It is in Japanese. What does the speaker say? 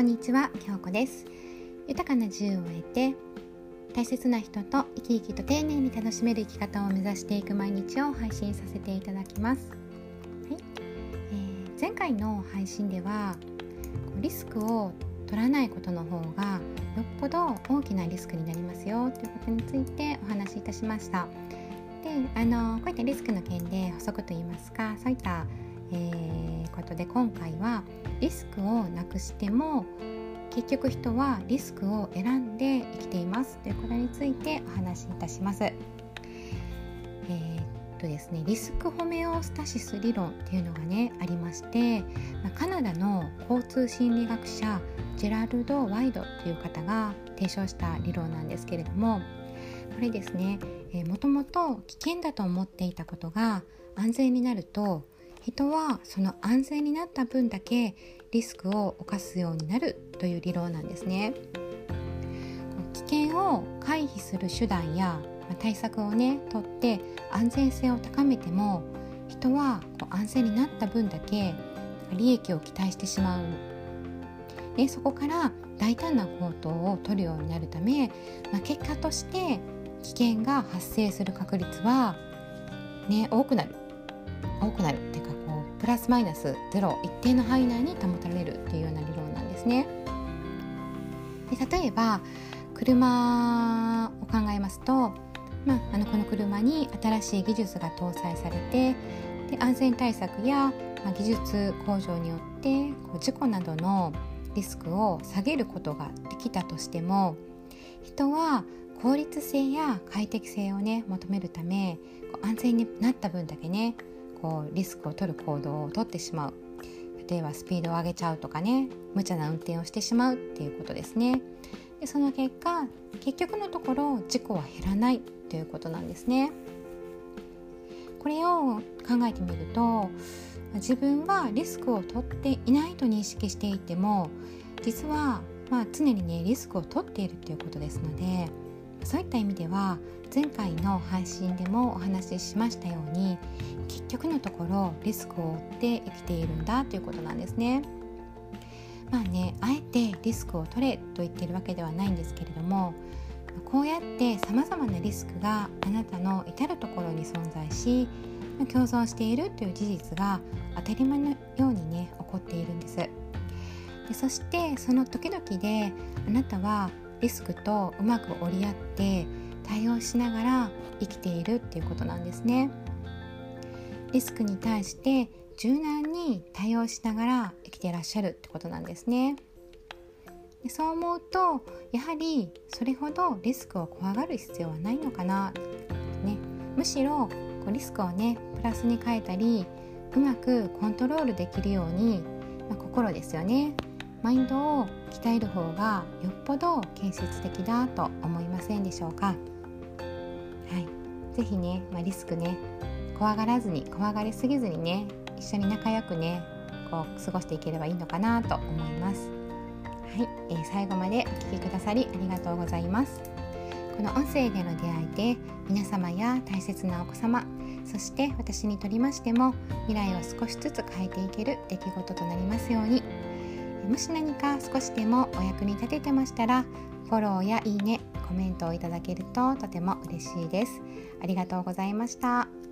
こんにちは、京子です。豊かな自由を得て大切な人と生き生きと丁寧に楽しめる生き方を目指していく毎日を配信させていただきます、はい。えー、前回の配信ではリスクを取らないことの方がよっぽど大きなリスクになりますよということについてお話しいたしました。であのこういったリスクの件で補足といいますかそういったえー、ことで今回はリスクをなくしても結局人はリスクを選んで生きていますということについてお話しいたします。えー、っとですねリスクホメオスタシス理論っていうのがねありまして、ま、カナダの交通心理学者ジェラルド・ワイドという方が提唱した理論なんですけれどもこれですね、えー、もともと危険だと思っていたことが安全になると人はその安全になった分だけリスクを冒すようになるという理論なんですね。危険を回避する手段や対策をねとって安全性を高めても人はこう安全になった分だけ利益を期待してしまう。でそこから大胆な行動をとるようになるため、まあ、結果として危険が発生する確率はね多くなる。多くなるっていうプラスマイナスゼロ一定の範囲内に保たれるっていうような理論なんですね。で例えば車を考えますと、まあ、あのこの車に新しい技術が搭載されてで安全対策や、まあ、技術向上によってこう事故などのリスクを下げることができたとしても人は効率性や快適性をね求めるため安全になった分だけねこうリスクを取る行動をとってしまう。例えばスピードを上げちゃうとかね。無茶な運転をしてしまうっていうことですね。でその結果結局のところ事故は減らない。ということなんですね。これを考えてみると自分はリスクを取っていないと認識していても実はまあ常にねリスクを取っているということですのでそういった意味では前回の配信でもお話ししましたように結局のところリスクを負って生きているんだということなんですね。まあねあえてリスクを取れと言ってるわけではないんですけれどもこうやってさまざまなリスクがあなたの至る所に存在し共存しているという事実が当たり前のようにね起こっているんですでそしてその時々であなたはリスクとうまく折り合って対応しながら生きているっていうことなんですね。リスクに対して柔軟に対応しながら生きていらっしゃるってことなんですね。でそう思うとやはりそれほどリスクを怖がる必要はないのかな、ね、むしろこうリスクをねプラスに変えたりうまくコントロールできるように、まあ、心ですよね。マインドを鍛える方がよっぽど建設的だと思いませんでしょうか？はい、ぜひね、まあ、リスクね怖がらずに怖がりすぎずにね一緒に仲良くねこう過ごしていければいいのかなと思います。はい、えー、最後までお聴きくださりありがとうございます。この音声での出会いで皆様や大切なお子様そして私にとりましても未来を少しずつ変えていける出来事となりますように。もし何か少しでもお役に立ててましたらフォローやいいねコメントをいただけるととても嬉しいですありがとうございました。